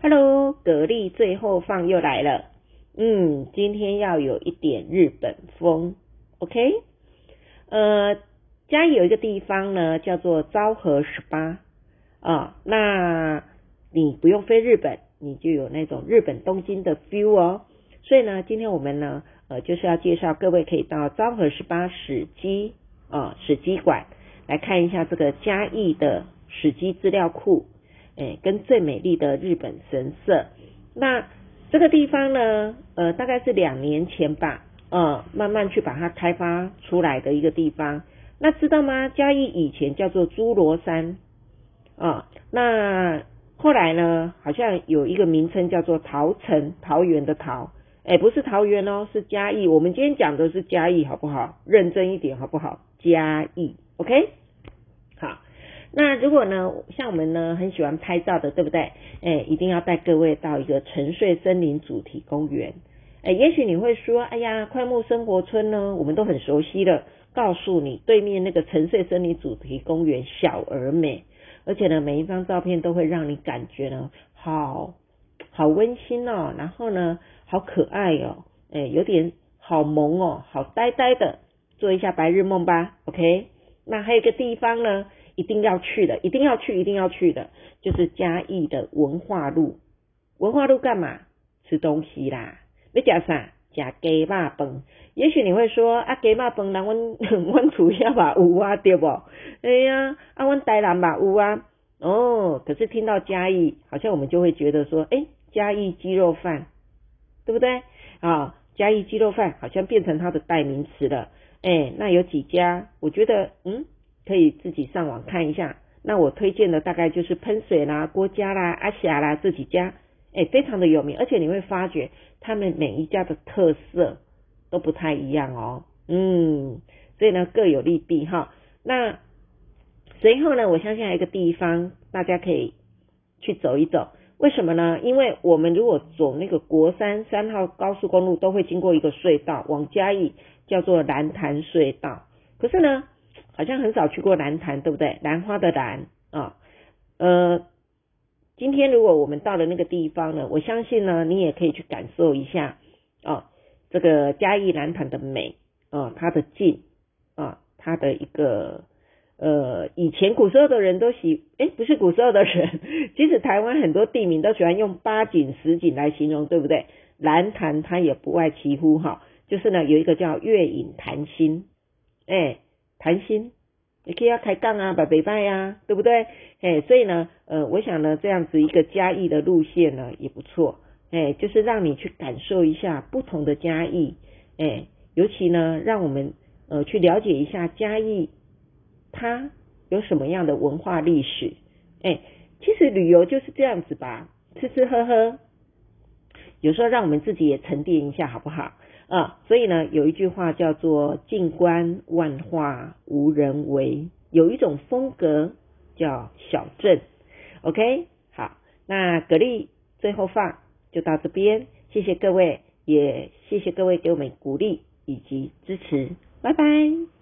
Hello，蛤蜊最后放又来了。嗯，今天要有一点日本风，OK？呃，嘉义有一个地方呢，叫做昭和十八啊。那你不用飞日本，你就有那种日本东京的 feel 哦。所以呢，今天我们呢，呃，就是要介绍各位可以到昭和十八史基啊史基馆来看一下这个嘉义的史基资料库。哎，跟最美丽的日本神社，那这个地方呢，呃，大概是两年前吧，呃，慢慢去把它开发出来的一个地方。那知道吗？嘉义以前叫做侏罗山啊，那后来呢，好像有一个名称叫做桃城，桃园的桃，哎，不是桃园哦，是嘉义。我们今天讲的是嘉义，好不好？认真一点，好不好？嘉义，OK。那如果呢，像我们呢很喜欢拍照的，对不对？哎，一定要带各位到一个沉睡森林主题公园。哎，也许你会说，哎呀，快木生活村呢，我们都很熟悉了。告诉你，对面那个沉睡森林主题公园小而美，而且呢，每一张照片都会让你感觉呢，好好温馨哦，然后呢，好可爱哦，哎，有点好萌哦，好呆呆的，做一下白日梦吧。OK，那还有一个地方呢。一定要去的，一定要去，一定要去的，就是嘉义的文化路。文化路干嘛？吃东西啦。你讲啥？加鸡肉饭。也许你会说啊，鸡肉饭，人 阮阮厝遐嘛有啊，对不？哎呀，啊，阮台南嘛有啊。哦，可是听到嘉义，好像我们就会觉得说，哎，嘉义鸡肉饭，对不对？啊，嘉义鸡肉饭好像变成它的代名词了。哎，那有几家？我觉得，嗯。可以自己上网看一下。那我推荐的大概就是喷水啦、郭家啦、阿霞啦这几家，哎，非常的有名。而且你会发觉，他们每一家的特色都不太一样哦。嗯，所以呢各有利弊哈。那随后呢，我相信还有一个地方大家可以去走一走。为什么呢？因为我们如果走那个国三三号高速公路，都会经过一个隧道，往嘉义叫做蓝潭隧道。可是呢？好像很少去过兰潭，对不对？兰花的兰啊，呃，今天如果我们到了那个地方呢，我相信呢，你也可以去感受一下啊，这个嘉义兰潭的美啊，它的静啊，它的一个呃，以前古时候的人都喜，哎，不是古时候的人，其实台湾很多地名都喜欢用八景十景来形容，对不对？兰潭它也不外其乎哈，就是呢有一个叫月影潭心，哎。谈心，也可以要开杠啊，摆北拜呀，对不对？哎，所以呢，呃，我想呢，这样子一个嘉义的路线呢也不错，哎，就是让你去感受一下不同的嘉义，哎，尤其呢，让我们呃去了解一下嘉义它有什么样的文化历史，哎，其实旅游就是这样子吧，吃吃喝喝，有时候让我们自己也沉淀一下，好不好？啊，所以呢，有一句话叫做“静观万化无人为”，有一种风格叫小镇。OK，好，那格力最后放就到这边，谢谢各位，也谢谢各位给我们鼓励以及支持，拜拜。